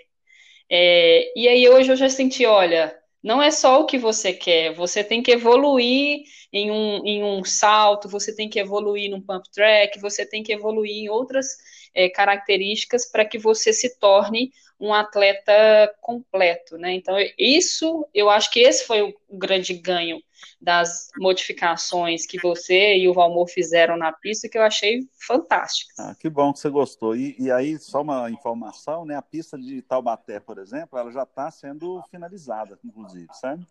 É, e aí hoje eu já senti, olha, não é só o que você quer, você tem que evoluir em um, em um salto, você tem que evoluir num pump track, você tem que evoluir em outras é, características para que você se torne um atleta completo, né? Então, isso, eu acho que esse foi o grande ganho das modificações que você e o Valmor fizeram na pista, que eu achei fantásticas. Ah, que bom que você gostou. E, e, aí, só uma informação, né? A pista de Taubaté, por exemplo, ela já está sendo finalizada, inclusive, sabe?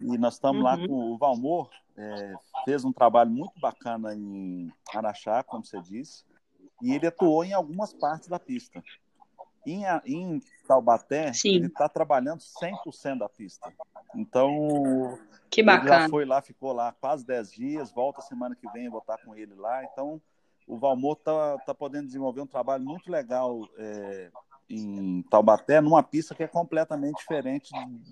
E nós estamos uhum. lá com o Valmor, é, fez um trabalho muito bacana em Araxá, como você disse e ele atuou em algumas partes da pista. Em, em Taubaté, Sim. ele está trabalhando 100% da pista. Então, que bacana. ele já foi lá, ficou lá quase 10 dias, volta semana que vem, vou estar com ele lá. Então, o Valmor está tá podendo desenvolver um trabalho muito legal é, em Taubaté, numa pista que é completamente diferente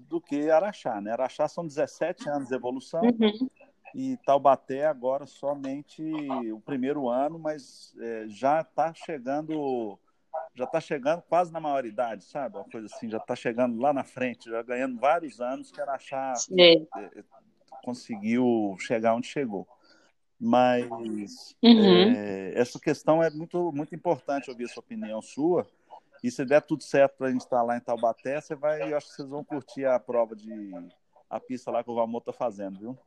do que Araxá. Né? Araxá são 17 anos de evolução. Uhum e Taubaté agora somente o primeiro ano, mas é, já está chegando já está chegando quase na maioridade, sabe? Uma coisa assim, já está chegando lá na frente, já ganhando vários anos que Araxá é, conseguiu chegar onde chegou. Mas uhum. é, essa questão é muito, muito importante ouvir a sua opinião sua. E se der tudo certo para a gente estar lá em Taubaté, você vai, eu acho que vocês vão curtir a prova de a pista lá que o Valmor está fazendo, viu?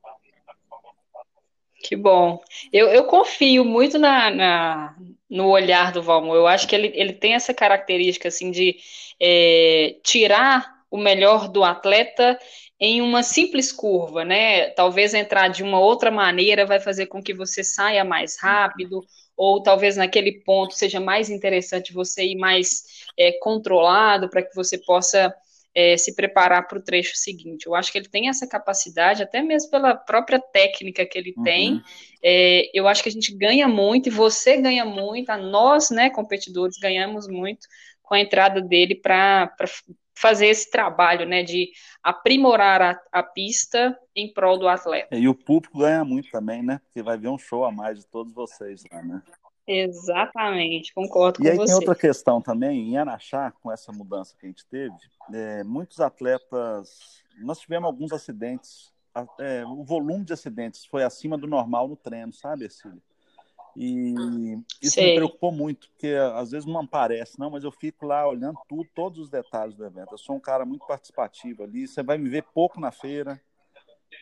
Que bom. Eu, eu confio muito na, na, no olhar do Valmor. Eu acho que ele, ele tem essa característica assim de é, tirar o melhor do atleta em uma simples curva, né? Talvez entrar de uma outra maneira vai fazer com que você saia mais rápido, ou talvez naquele ponto seja mais interessante você ir mais é, controlado para que você possa é, se preparar para o trecho seguinte. Eu acho que ele tem essa capacidade, até mesmo pela própria técnica que ele uhum. tem. É, eu acho que a gente ganha muito, e você ganha muito, a nós, né, competidores, ganhamos muito com a entrada dele para fazer esse trabalho, né, de aprimorar a, a, pista em prol do atleta. E o público ganha muito também, né? Porque vai ver um show a mais de todos vocês lá, né? Exatamente, concordo e com aí você. tem outra questão também, em Araxá, com essa mudança que a gente teve, é, muitos atletas, nós tivemos alguns acidentes, é, o volume de acidentes foi acima do normal no treino, sabe, Cília? E isso Sei. me preocupou muito, porque às vezes não aparece, não, mas eu fico lá olhando tudo, todos os detalhes do evento. Eu sou um cara muito participativo ali, você vai me ver pouco na feira,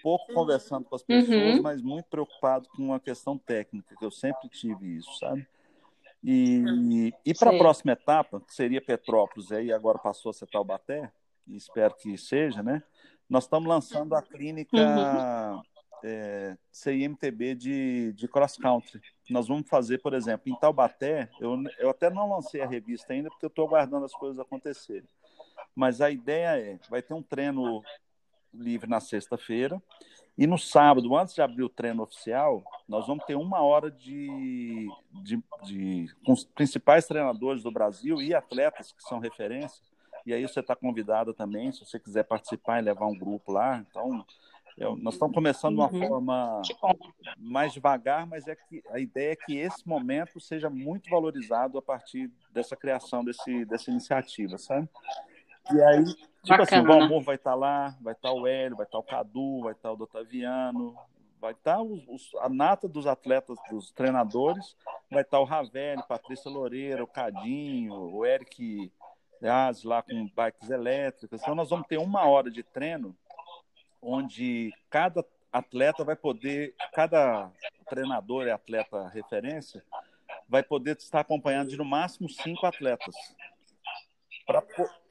pouco conversando com as pessoas, uhum. mas muito preocupado com a questão técnica, que eu sempre tive isso, sabe? E, e para a próxima etapa, que seria Petrópolis, aí agora passou a ser Taubaté, e espero que seja, né? Nós estamos lançando a clínica uhum. é, CIMTB de, de cross country. Nós vamos fazer, por exemplo, em Taubaté, eu, eu até não lancei a revista ainda, porque eu estou aguardando as coisas acontecerem. Mas a ideia é, vai ter um treino livre na sexta-feira. E no sábado, antes de abrir o treino oficial, nós vamos ter uma hora de, de, de com os principais treinadores do Brasil e atletas que são referência. E aí você está convidada também, se você quiser participar e levar um grupo lá. Então, eu, nós estamos começando de uma uhum. forma mais devagar, mas é que a ideia é que esse momento seja muito valorizado a partir dessa criação desse, dessa iniciativa, sabe? E aí, tipo Bacana, assim, o Valmor vai estar tá lá, vai estar tá o Hélio, vai estar tá o Cadu, vai estar o Dotaviano, vai estar os, os, a nata dos atletas, dos treinadores, vai estar o Ravelli, Patrícia Loureira, o Cadinho, o Eric Az lá com bikes elétricas. Então nós vamos ter uma hora de treino onde cada atleta vai poder, cada treinador e atleta referência vai poder estar acompanhando de no máximo cinco atletas para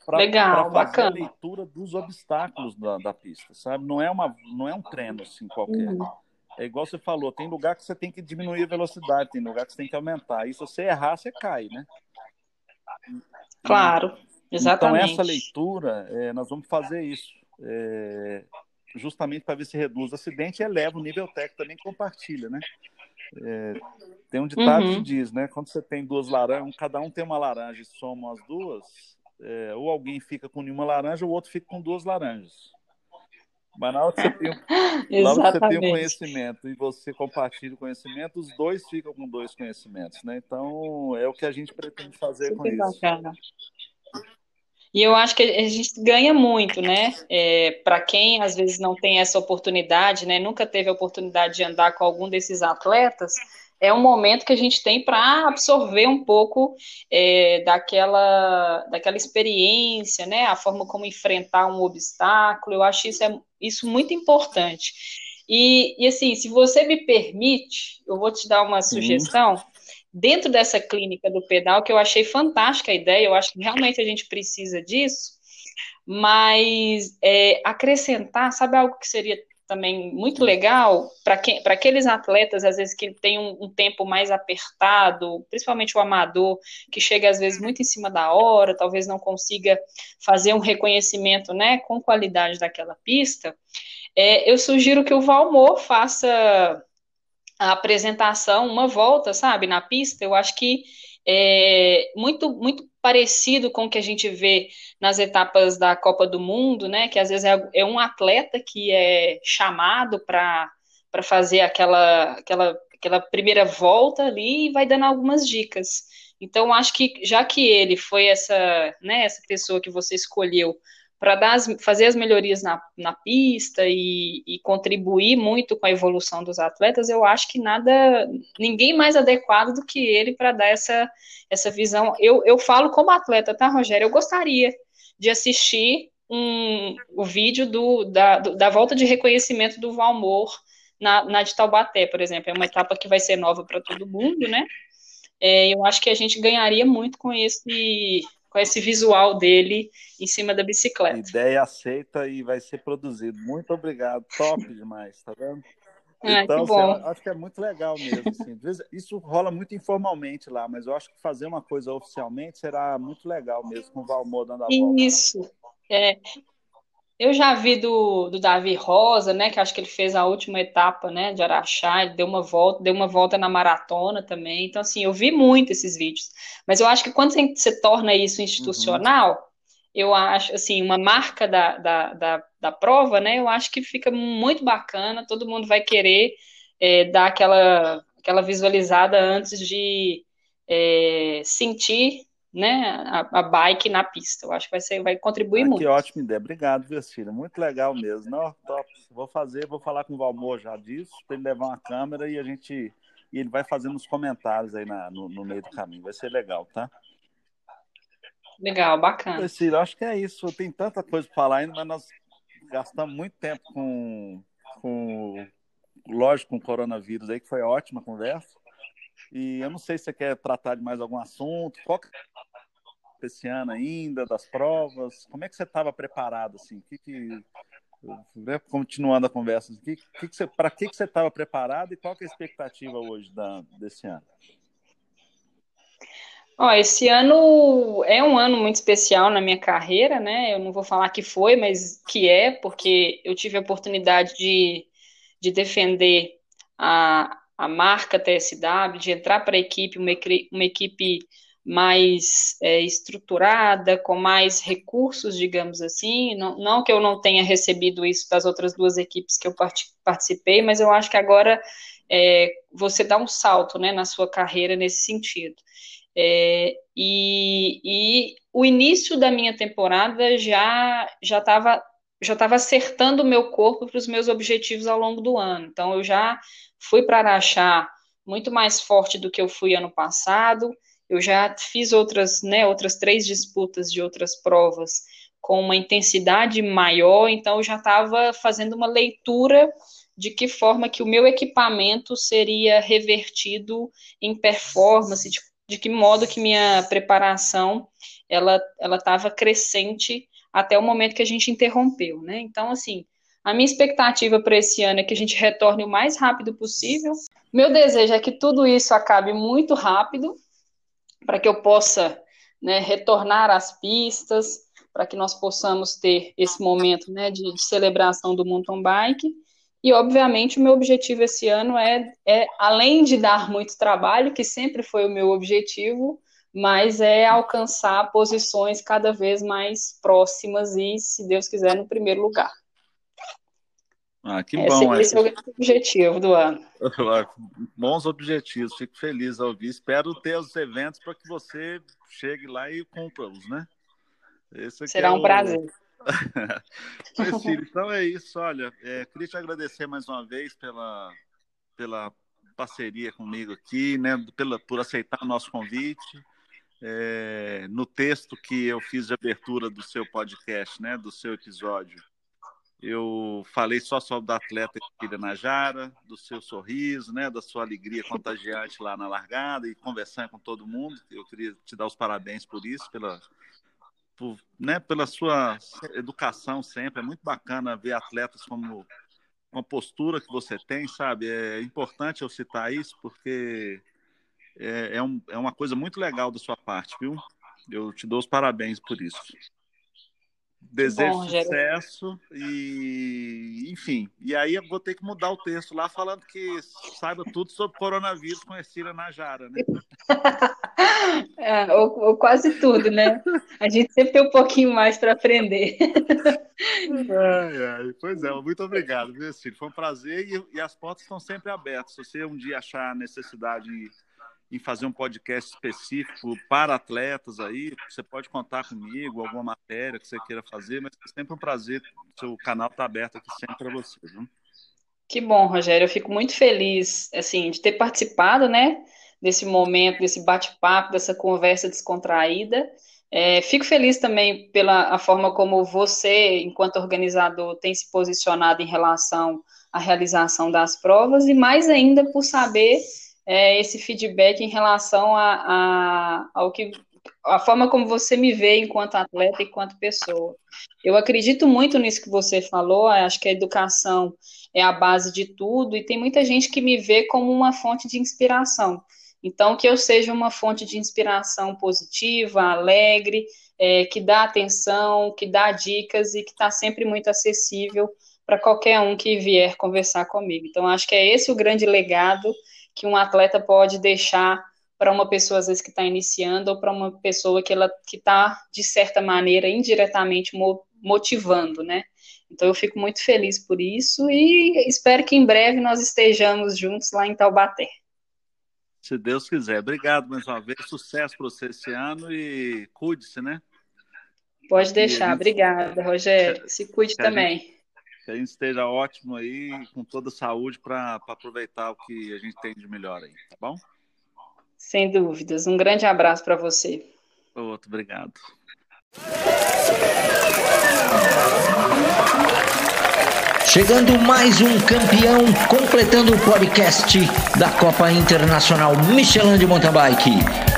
para fazer a leitura dos obstáculos da, da, pista, sabe? Não é, uma, não é um treino assim qualquer. Uhum. É igual você falou, tem lugar que você tem que diminuir a velocidade, tem lugar que você tem que aumentar. E se você errar, você cai, né? Claro, exatamente. Então, essa leitura, é, nós vamos fazer isso. É, justamente para ver se reduz o acidente e eleva o nível técnico também compartilha, né? É, tem um ditado uhum. que diz, né? Quando você tem duas laranjas, cada um tem uma laranja e somam as duas, é, ou alguém fica com nenhuma laranja, ou o outro fica com duas laranjas. Mas na hora que você tem, [laughs] na hora que você tem um conhecimento e você compartilha o conhecimento, os dois ficam com dois conhecimentos, né? Então é o que a gente pretende fazer Super com bacana. isso. E eu acho que a gente ganha muito, né? É, Para quem às vezes não tem essa oportunidade, né? Nunca teve a oportunidade de andar com algum desses atletas, é um momento que a gente tem para absorver um pouco é, daquela, daquela experiência, né? A forma como enfrentar um obstáculo. Eu acho isso, é, isso muito importante. E, e assim, se você me permite, eu vou te dar uma Sim. sugestão. Dentro dessa clínica do pedal, que eu achei fantástica a ideia, eu acho que realmente a gente precisa disso, mas é, acrescentar, sabe algo que seria também muito legal para aqueles atletas, às vezes, que tem um, um, tempo mais apertado, principalmente o amador, que chega às vezes muito em cima da hora, talvez não consiga fazer um reconhecimento né, com qualidade daquela pista. É, eu sugiro que o Valmor faça a apresentação, uma volta, sabe, na pista. Eu acho que é muito, muito parecido com o que a gente vê nas etapas da Copa do Mundo, né? Que às vezes é, é um atleta que é chamado para fazer aquela, aquela, aquela primeira volta ali e vai dando algumas dicas. Então, acho que já que ele foi essa, né, essa pessoa que você escolheu para fazer as melhorias na, na pista e, e, contribuir muito com a evolução dos atletas, eu acho que nada, ninguém mais adequado do que ele para dar essa, essa visão. Eu, eu falo como atleta, tá, Rogério? Eu gostaria de assistir um, o vídeo do, da, do, da volta de reconhecimento do Valmor na, na de Taubaté, por exemplo. É uma etapa que vai ser nova para todo mundo, né? é, eu acho que a gente ganharia muito com esse, com esse visual dele em cima da bicicleta. Ideia aceita e vai ser produzido. Muito obrigado, top demais, tá vendo? Ah, então, que assim, acho que é muito legal mesmo. Assim. Isso rola muito informalmente lá, mas eu acho que fazer uma coisa oficialmente será muito legal mesmo, com o Valmor dando a volta. Isso. É, eu já vi do, do Davi Rosa, né? Que acho que ele fez a última etapa, né? De Araxá, ele deu uma volta, deu uma volta na maratona também. Então, assim, eu vi muito esses vídeos. Mas eu acho que quando você, torna isso institucional, uhum. eu acho, assim, uma marca da, da, da, da, prova, né? Eu acho que fica muito bacana, todo mundo vai querer é, dar aquela, aquela visualizada antes de é, sentir né, a, a, bike na pista. Eu acho que vai, ser, vai contribuir ah, muito. Que ótima ideia. Obrigado, Vircília. Muito legal mesmo. Não, top. Vou fazer, vou falar com o Valmor já disso, para ele levar uma câmera e a gente. E ele vai fazendo os comentários aí na, no, no, meio do caminho. Vai ser legal, tá? Legal, bacana. Vircília, acho que é isso. Tem tanta coisa para falar ainda, mas nós gastamos muito tempo com, com lógico, com o coronavírus aí, que foi ótima conversa. E eu não sei se você quer tratar de mais algum assunto. Qual esse ano ainda, das provas? Como é que você estava preparado? Assim? Que que, né, continuando a conversa, que, que que para que, que você estava preparado e qual que é a expectativa hoje da, desse ano? Ó, esse ano é um ano muito especial na minha carreira, né? Eu não vou falar que foi, mas que é, porque eu tive a oportunidade de, de defender a, a marca TSW, de entrar para a equipe, uma, uma equipe mais é, estruturada, com mais recursos, digamos assim. Não, não, que eu não tenha recebido isso das outras duas equipes que eu participei, mas eu acho que agora é, você dá um salto né, na sua carreira nesse sentido. É, e, e, o início da minha temporada já já estava já estava acertando o meu corpo para os meus objetivos ao longo do ano. Então eu já fui para Araxá muito mais forte do que eu fui ano passado. Eu já fiz outras, né, outras três disputas de outras provas com uma intensidade maior, então eu já estava fazendo uma leitura de que forma que o meu equipamento seria revertido em performance, de, de que modo que minha preparação ela ela estava crescente até o momento que a gente interrompeu, né? Então assim, a minha expectativa para esse ano é que a gente retorne o mais rápido possível. Meu desejo é que tudo isso acabe muito rápido, para que eu possa né, retornar às pistas, para que nós possamos ter esse momento né, de, de, celebração do mountain bike. E, obviamente, o meu objetivo esse ano é, é, além de dar muito trabalho, que sempre foi o meu objetivo, mas é alcançar posições cada vez mais próximas e, se Deus quiser, no primeiro lugar. Ah, que bom. Esse, esse é o objetivo do ano. [laughs] Bons objetivos, fico feliz ao ouvir. Espero ter os eventos para que você chegue lá e cumpra-os, né? Esse Será é um o... prazer. [laughs] Então é isso. Olha, é, queria te agradecer mais uma vez pela, pela parceria comigo aqui, né? Pela, por aceitar o nosso convite. É, no texto que eu fiz de abertura do seu podcast, né? Do seu episódio eu falei só sobre o atleta Najara, do seu sorriso, né, da sua alegria contagiante lá na largada e conversando com todo mundo. Eu queria te dar os parabéns por isso, pela, por, né, pela sua educação sempre. É muito bacana ver atletas como com a postura que você tem, sabe? É importante eu citar isso porque é, é, um, é uma coisa muito legal da sua parte, viu? Eu te dou os parabéns por isso. Desejo Bom, sucesso e, enfim. E aí eu vou ter que mudar o texto lá falando que saiba tudo sobre coronavírus com Cira Najara, né? [laughs] é, ou, ou, quase tudo, né? A gente sempre tem um pouquinho mais para aprender. [laughs] ai, ai. Pois é, muito obrigado, viu? Foi um prazer e, e as portas estão sempre abertas. Se você um dia achar necessidade em fazer um podcast específico para atletas aí, você pode contar comigo, alguma matéria que você queira fazer, mas é sempre um prazer, seu canal está aberto aqui sempre para você. Viu? Que bom, Rogério, eu fico muito feliz, assim, de ter participado, né, desse momento, desse bate-papo, dessa conversa descontraída. É, fico feliz também pela a forma como você, enquanto organizador, tem se posicionado em relação à realização das provas e mais ainda por saber é, esse feedback em relação a, a, ao que a forma como você me vê enquanto atleta e enquanto pessoa. Eu acredito muito nisso que você falou, acho que a educação é a base de tudo, e tem muita gente que me vê como uma fonte de inspiração. Então, que eu seja uma fonte de inspiração positiva, alegre, é, que dá atenção, que dá dicas e que está sempre muito acessível para qualquer um que vier conversar comigo. Então, acho que é esse o grande legado que um atleta pode deixar para uma pessoa, às vezes, que está iniciando, ou para uma pessoa que ela que está, de certa maneira, indiretamente motivando, né? Então eu fico muito feliz por isso e espero que em breve nós estejamos juntos lá em Taubaté. Se Deus quiser. Obrigado mais uma vez. Sucesso para você esse ano e cuide-se, né? Pode deixar. Gente... Obrigada, Rogério. Se cuide também. Gente, que a gente esteja ótimo aí, com toda a saúde, para aproveitar o que a gente tem de melhor aí, tá bom? Sem dúvidas. Um grande abraço para você. Outro, obrigado. Chegando mais um campeão, completando o podcast da Copa Internacional Michelin de Mountain Bike.